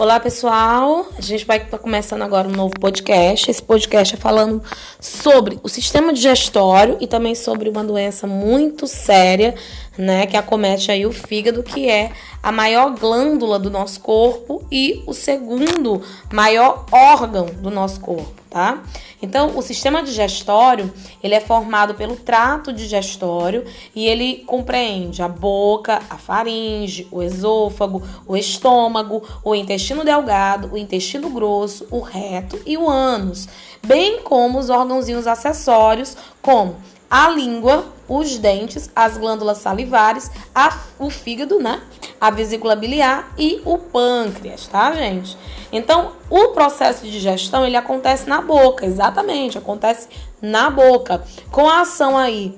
Olá, pessoal. A gente vai estar começando agora um novo podcast. Esse podcast é falando sobre o sistema digestório e também sobre uma doença muito séria, né, que acomete aí o fígado, que é a maior glândula do nosso corpo e o segundo maior órgão do nosso corpo tá? Então, o sistema digestório, ele é formado pelo trato digestório e ele compreende a boca, a faringe, o esôfago, o estômago, o intestino delgado, o intestino grosso, o reto e o ânus, bem como os órgãozinhos acessórios, como a língua, os dentes, as glândulas salivares, a, o fígado, né? A vesícula biliar e o pâncreas, tá, gente? Então, o processo de digestão, ele acontece na boca, exatamente, acontece na boca. Com a ação aí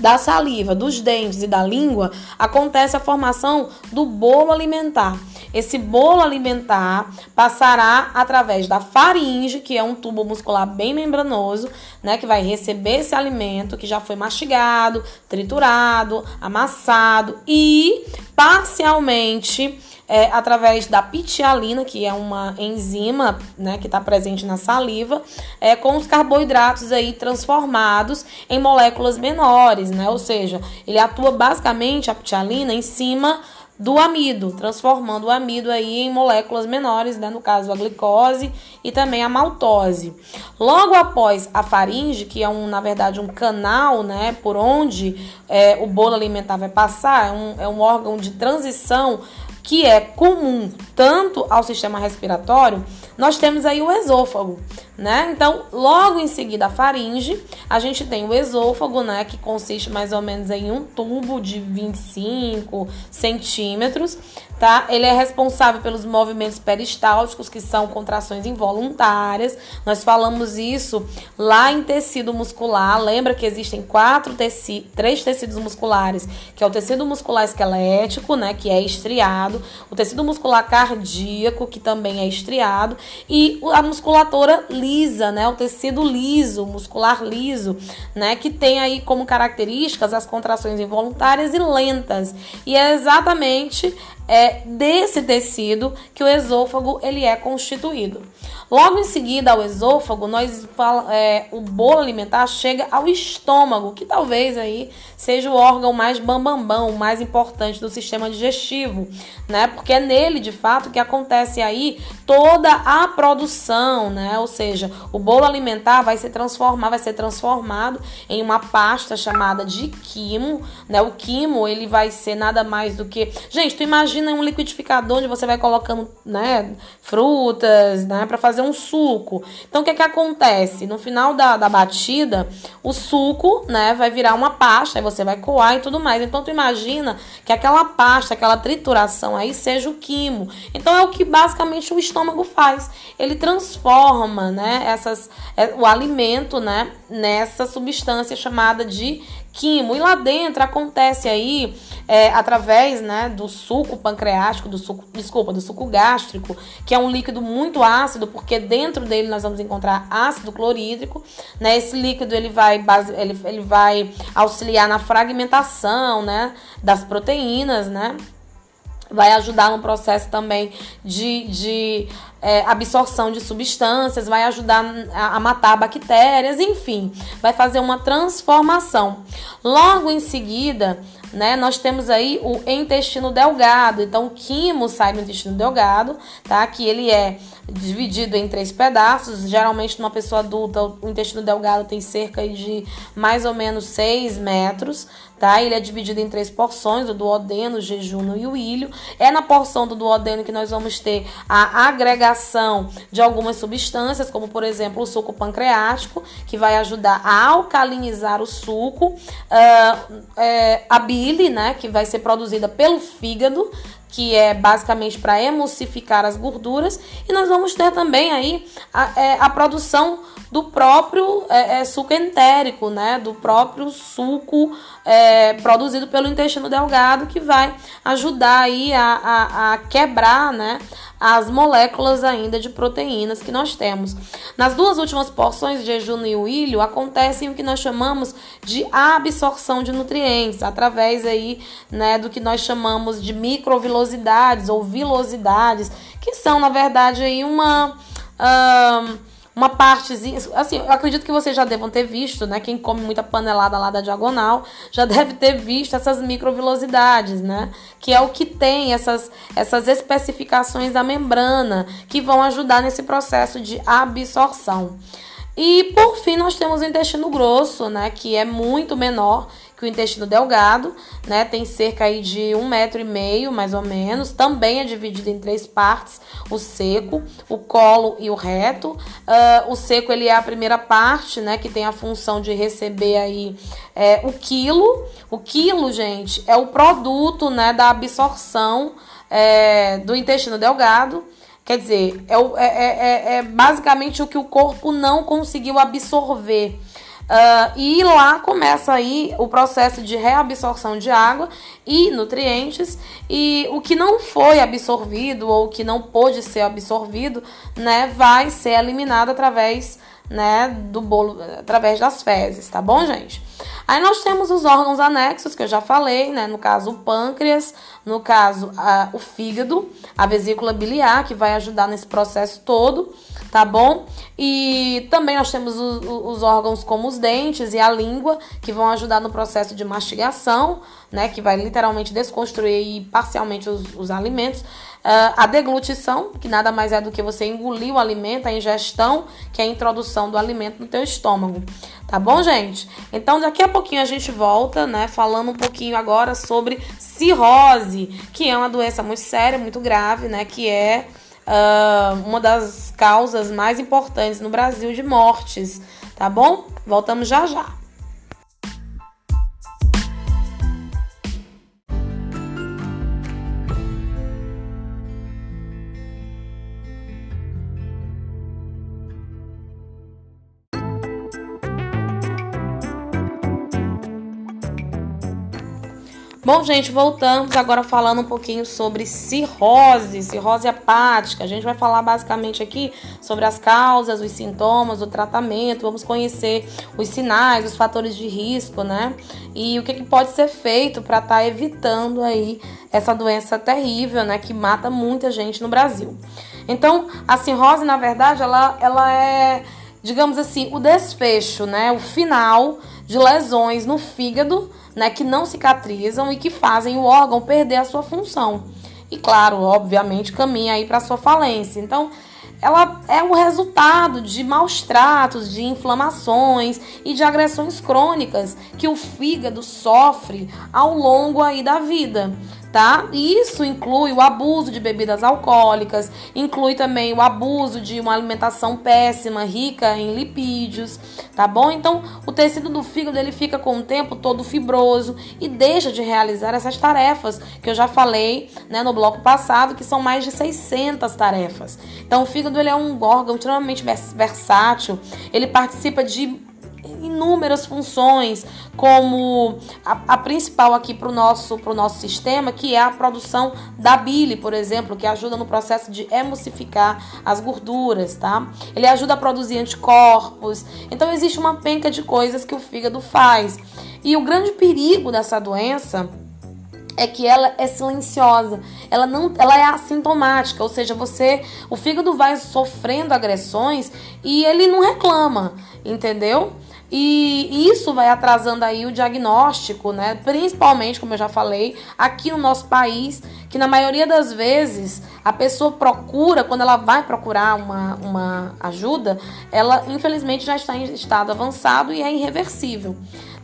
da saliva, dos dentes e da língua, acontece a formação do bolo alimentar. Esse bolo alimentar passará através da faringe, que é um tubo muscular bem membranoso, né, que vai receber esse alimento que já foi mastigado, triturado, amassado e parcialmente é, através da pitialina, que é uma enzima né, que está presente na saliva, é, com os carboidratos aí transformados em moléculas menores, né? Ou seja, ele atua basicamente a pitialina em cima do amido, transformando o amido aí em moléculas menores, né, no caso a glicose e também a maltose. Logo após a faringe, que é um, na verdade um canal, né, por onde é, o bolo alimentar vai passar, é um, é um órgão de transição que é comum tanto ao sistema respiratório, nós temos aí o esôfago, né? Então, logo em seguida a faringe, a gente tem o esôfago, né? Que consiste mais ou menos em um tubo de 25 centímetros, tá? Ele é responsável pelos movimentos peristálticos, que são contrações involuntárias. Nós falamos isso lá em tecido muscular. Lembra que existem quatro teci três tecidos musculares, que é o tecido muscular esquelético, né? Que é estriado, o tecido muscular cardíaco, que também é estriado, e a musculatura lisa, né? O tecido liso, muscular liso, né? Que tem aí como características as contrações involuntárias e lentas. E é exatamente é desse tecido que o esôfago ele é constituído. Logo em seguida ao esôfago, nós fala, é, o bolo alimentar chega ao estômago, que talvez aí seja o órgão mais bambambão, o mais importante do sistema digestivo, né? Porque é nele, de fato, que acontece aí toda a produção, né? Ou seja, o bolo alimentar vai ser transformado, vai ser transformado em uma pasta chamada de quimo, né? O quimo, ele vai ser nada mais do que, gente, tu imagina um liquidificador onde você vai colocando, né, frutas, né, para fazer um suco. Então, o que é que acontece? No final da, da batida, o suco, né, vai virar uma pasta, aí você vai coar e tudo mais. Então, tu imagina que aquela pasta, aquela trituração aí seja o quimo. Então, é o que basicamente o estômago faz. Ele transforma, né, essas, é, o alimento, né, nessa substância chamada de quimo. E lá dentro acontece aí, é, através né, do suco pancreático, do suco, desculpa, do suco gástrico, que é um líquido muito ácido, porque dentro dele nós vamos encontrar ácido clorídrico. Né? Esse líquido ele vai, base, ele, ele vai auxiliar na fragmentação né, das proteínas, né? vai ajudar no processo também de, de é, absorção de substâncias, vai ajudar a, a, matar bactérias, enfim, vai fazer uma transformação. Logo em seguida, né, nós temos aí o intestino delgado. Então, o quimo sai do intestino delgado, tá? Que ele é dividido em três pedaços. Geralmente, numa pessoa adulta, o intestino delgado tem cerca de mais ou menos 6 metros, tá? Ele é dividido em três porções, o duodeno, o jejuno e o ilho. É na porção do duodeno que nós vamos ter a agregação de algumas substâncias, como por exemplo o suco pancreático, que vai ajudar a alcalinizar o suco, uh, é, a bile, né, que vai ser produzida pelo fígado, que é basicamente para emulsificar as gorduras, e nós vamos ter também aí a, é, a produção do próprio é, é, suco entérico, né? Do próprio suco é, produzido pelo intestino delgado, que vai ajudar aí a, a, a quebrar, né? as moléculas ainda de proteínas que nós temos. Nas duas últimas porções de jejum e o ilho acontecem o que nós chamamos de absorção de nutrientes através aí, né, do que nós chamamos de microvilosidades ou vilosidades, que são, na verdade, aí uma. Uh, uma partezinha. Assim, eu acredito que vocês já devam ter visto, né? Quem come muita panelada lá da diagonal já deve ter visto essas microvilosidades, né? Que é o que tem essas, essas especificações da membrana que vão ajudar nesse processo de absorção. E por fim, nós temos o intestino grosso, né? Que é muito menor que o intestino delgado, né, tem cerca aí de um metro e meio, mais ou menos. Também é dividido em três partes: o seco, o colo e o reto. Uh, o seco ele é a primeira parte, né, que tem a função de receber aí é, o quilo. O quilo, gente, é o produto, né, da absorção é, do intestino delgado. Quer dizer, é, é, é, é basicamente o que o corpo não conseguiu absorver. Uh, e lá começa aí o processo de reabsorção de água e nutrientes e o que não foi absorvido ou que não pôde ser absorvido, né, vai ser eliminado através, né, do bolo, através das fezes, tá bom, gente? Aí nós temos os órgãos anexos que eu já falei, né, no caso o pâncreas, no caso uh, o fígado, a vesícula biliar que vai ajudar nesse processo todo tá bom? E também nós temos os, os, órgãos como os dentes e a língua, que vão ajudar no processo de mastigação, né? Que vai literalmente desconstruir parcialmente os, os alimentos. Uh, a deglutição, que nada mais é do que você engolir o alimento, a ingestão, que é a introdução do alimento no teu estômago. Tá bom, gente? Então, daqui a pouquinho a gente volta, né? Falando um pouquinho agora sobre cirrose, que é uma doença muito séria, muito grave, né? Que é uh, uma das causas mais importantes no Brasil de mortes, tá bom? Voltamos já já. Bom, gente, voltamos agora falando um pouquinho sobre cirrose, cirrose hepática. A gente vai falar basicamente aqui sobre as causas, os sintomas, o tratamento. Vamos conhecer os sinais, os fatores de risco, né? E o que, que pode ser feito para estar tá evitando aí essa doença terrível, né? Que mata muita gente no Brasil. Então, a cirrose, na verdade, ela, ela é, digamos assim, o desfecho, né? O final de lesões no fígado né, que não cicatrizam e que fazem o órgão perder a sua função. E claro, obviamente, caminha aí para sua falência. Então, ela é o resultado de maus tratos, de inflamações e de agressões crônicas que o fígado sofre ao longo aí da vida tá? Isso inclui o abuso de bebidas alcoólicas, inclui também o abuso de uma alimentação péssima, rica em lipídios, tá bom? Então, o tecido do fígado ele fica com o tempo todo fibroso e deixa de realizar essas tarefas que eu já falei, né, no bloco passado, que são mais de 600 tarefas. Então, o fígado ele é um órgão extremamente versátil, ele participa de inúmeras funções, como a, a principal aqui para o nosso, pro nosso sistema, que é a produção da bile, por exemplo, que ajuda no processo de emulsificar as gorduras, tá? Ele ajuda a produzir anticorpos. Então existe uma penca de coisas que o fígado faz. E o grande perigo dessa doença é que ela é silenciosa, ela não, ela é assintomática, ou seja, você, o fígado vai sofrendo agressões e ele não reclama, entendeu? E isso vai atrasando aí o diagnóstico, né? Principalmente, como eu já falei, aqui no nosso país, que na maioria das vezes a pessoa procura, quando ela vai procurar uma, uma ajuda, ela infelizmente já está em estado avançado e é irreversível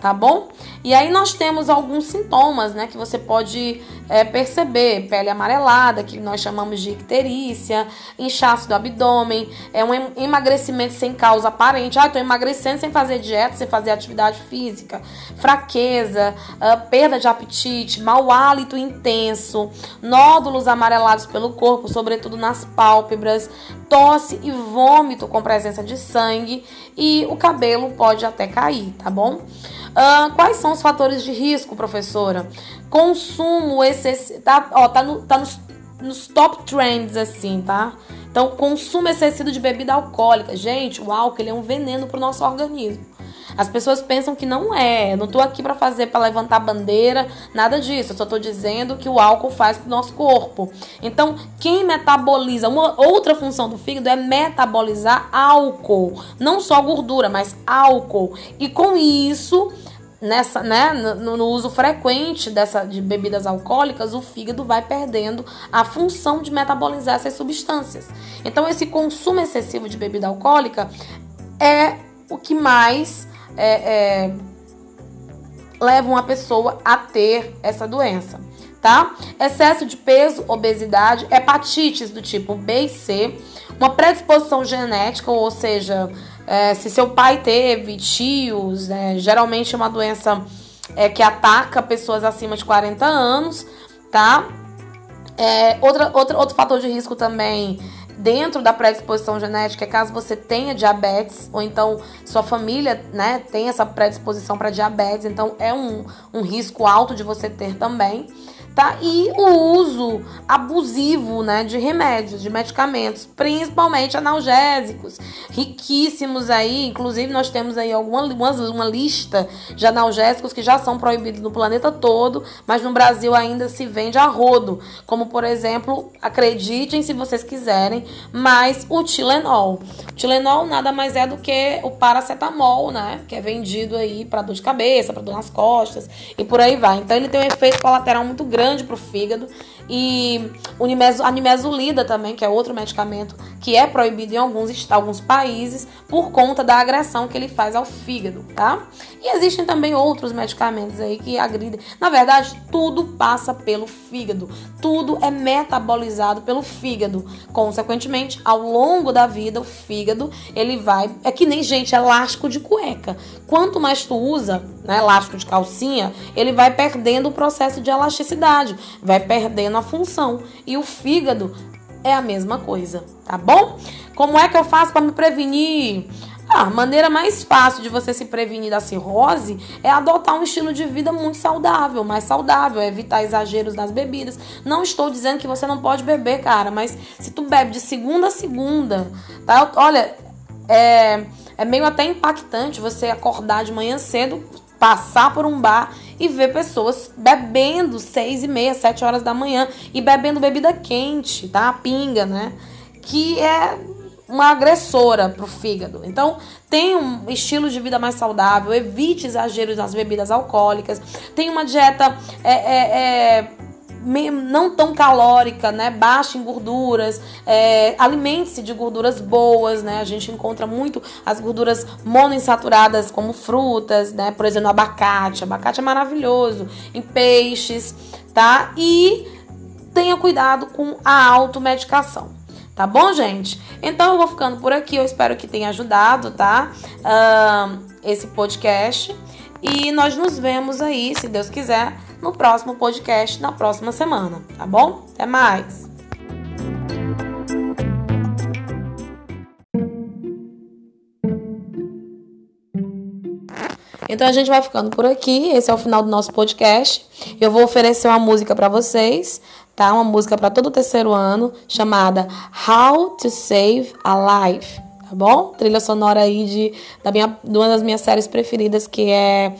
tá bom? E aí nós temos alguns sintomas, né, que você pode é, perceber, pele amarelada, que nós chamamos de icterícia, inchaço do abdômen, é um emagrecimento sem causa aparente, ah, tô emagrecendo sem fazer dieta, sem fazer atividade física, fraqueza, uh, perda de apetite, mau hálito intenso, nódulos amarelados pelo corpo, sobretudo nas pálpebras, tosse e vômito com presença de sangue e o cabelo pode até cair, tá bom? Uh, quais são os fatores de risco, professora? Consumo excessivo. Tá, ó, tá, no, tá nos, nos top trends, assim, tá? Então, consumo excessivo de bebida alcoólica. Gente, o álcool ele é um veneno pro nosso organismo. As pessoas pensam que não é. Eu não tô aqui para fazer para levantar bandeira, nada disso. Eu só tô dizendo que o álcool faz pro nosso corpo. Então, quem metaboliza, uma outra função do fígado é metabolizar álcool, não só gordura, mas álcool. E com isso, nessa, né, no, no, uso frequente dessa, de bebidas alcoólicas, o fígado vai perdendo a função de metabolizar essas substâncias. Então, esse consumo excessivo de bebida alcoólica é o que mais é, é, leva uma pessoa a ter essa doença. Tá? Excesso de peso, obesidade, hepatites do tipo B e C, uma predisposição genética, ou seja, é, se seu pai teve, tios, né, geralmente é uma doença é, que ataca pessoas acima de 40 anos, tá? É, outra, outra, outro fator de risco também dentro da predisposição genética é caso você tenha diabetes ou então sua família né, tem essa predisposição para diabetes, então é um, um risco alto de você ter também tá? E o uso abusivo, né, de remédios, de medicamentos, principalmente analgésicos, riquíssimos aí, inclusive nós temos aí alguma uma, uma lista de analgésicos que já são proibidos no planeta todo, mas no Brasil ainda se vende a rodo, como por exemplo, acreditem se vocês quiserem, mas o Tilenol. O Tilenol nada mais é do que o paracetamol, né, que é vendido aí para dor de cabeça, para dor nas costas e por aí vai. Então ele tem um efeito colateral muito grande grande para o fígado. E a nimesulida também, que é outro medicamento que é proibido em alguns, alguns países por conta da agressão que ele faz ao fígado, tá? E existem também outros medicamentos aí que agridem. Na verdade, tudo passa pelo fígado. Tudo é metabolizado pelo fígado. Consequentemente, ao longo da vida, o fígado, ele vai... É que nem, gente, elástico de cueca. Quanto mais tu usa, né, elástico de calcinha, ele vai perdendo o processo de elasticidade. Vai perdendo a função. E o fígado é a mesma coisa, tá bom? Como é que eu faço para me prevenir? Ah, a maneira mais fácil de você se prevenir da cirrose é adotar um estilo de vida muito saudável, mais saudável, é evitar exageros nas bebidas. Não estou dizendo que você não pode beber, cara, mas se tu bebe de segunda a segunda, tá? Olha, é, é meio até impactante você acordar de manhã cedo, passar por um bar e ver pessoas bebendo seis e meia, sete horas da manhã e bebendo bebida quente, tá? Pinga, né? Que é uma agressora para o fígado. Então, tenha um estilo de vida mais saudável, evite exageros nas bebidas alcoólicas, tenha uma dieta é, é, é, não tão calórica, né? Baixa em gorduras, é, alimente-se de gorduras boas, né? A gente encontra muito as gorduras monoinsaturadas, como frutas, né? Por exemplo, abacate. Abacate é maravilhoso. Em peixes, tá? E tenha cuidado com a automedicação. Tá bom, gente? Então eu vou ficando por aqui. Eu espero que tenha ajudado, tá? Uh, esse podcast. E nós nos vemos aí, se Deus quiser, no próximo podcast na próxima semana, tá bom? Até mais! Então a gente vai ficando por aqui. Esse é o final do nosso podcast. Eu vou oferecer uma música para vocês tá? Uma música para todo o terceiro ano chamada How to Save a Life, tá bom? Trilha sonora aí de, da minha, de uma das minhas séries preferidas que é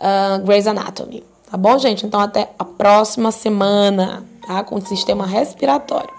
uh, Grey's Anatomy, Tá bom, gente? Então até a próxima semana, tá? Com o sistema respiratório.